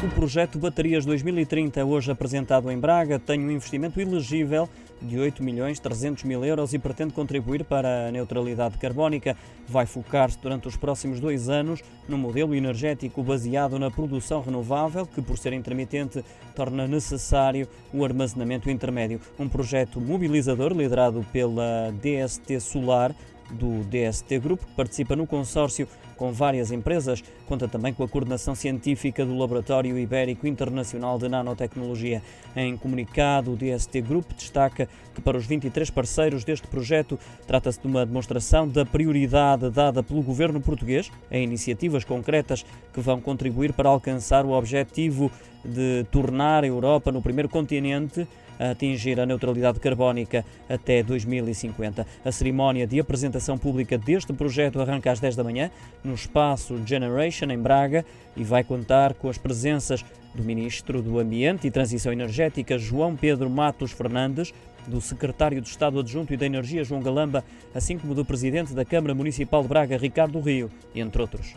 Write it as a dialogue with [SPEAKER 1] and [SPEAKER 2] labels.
[SPEAKER 1] O projeto Baterias 2030, hoje apresentado em Braga, tem um investimento elegível de 8 milhões 300 mil euros e pretende contribuir para a neutralidade carbónica. Vai focar-se durante os próximos dois anos no modelo energético baseado na produção renovável, que, por ser intermitente, torna necessário o armazenamento intermédio. Um projeto mobilizador liderado pela DST Solar do DST Group, que participa no consórcio com várias empresas. Conta também com a coordenação científica do Laboratório Ibérico Internacional de Nanotecnologia. Em comunicado, o DST Group destaca que para os 23 parceiros deste projeto trata-se de uma demonstração da prioridade dada pelo governo português a iniciativas concretas que vão contribuir para alcançar o objetivo de tornar a Europa no primeiro continente a atingir a neutralidade carbónica até 2050. A cerimónia de apresentação pública deste projeto arranca às 10 da manhã no espaço Generation em Braga e vai contar com as presenças do Ministro do Ambiente e Transição Energética João Pedro Matos Fernandes, do Secretário de Estado Adjunto e da Energia João Galamba, assim como do Presidente da Câmara Municipal de Braga Ricardo Rio, entre outros.